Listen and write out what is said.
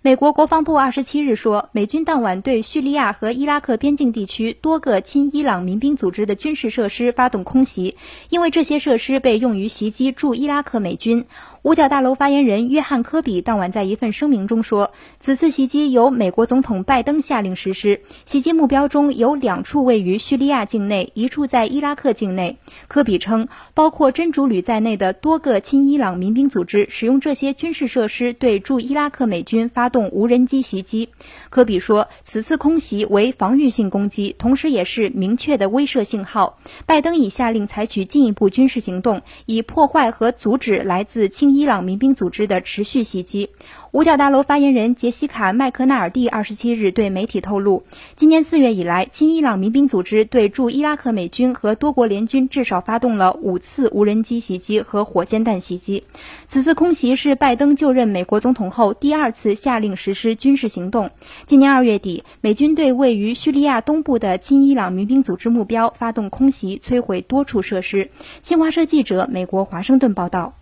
美国国防部二十七日说，美军当晚对叙利亚和伊拉克边境地区多个亲伊朗民兵组织的军事设施发动空袭，因为这些设施被用于袭击驻伊拉克美军。五角大楼发言人约翰·科比当晚在一份声明中说，此次袭击由美国总统拜登下令实施，袭击目标中有两处位于叙利亚境内，一处在伊拉克境内。科比称，包括真主旅在内的多个亲伊朗民兵组织使用这些军事设施对驻伊拉克美军发动无人机袭击。科比说，此次空袭为防御性攻击，同时也是明确的威慑信号。拜登已下令采取进一步军事行动，以破坏和阻止来自亲。伊伊朗民兵组织的持续袭击。五角大楼发言人杰西卡·麦克纳尔蒂二十七日对媒体透露，今年四月以来，亲伊朗民兵组织对驻伊拉克美军和多国联军至少发动了五次无人机袭击和火箭弹袭击。此次空袭是拜登就任美国总统后第二次下令实施军事行动。今年二月底，美军对位于叙利亚东部的亲伊朗民兵组织目标发动空袭，摧毁多处设施。新华社记者美国华盛顿报道。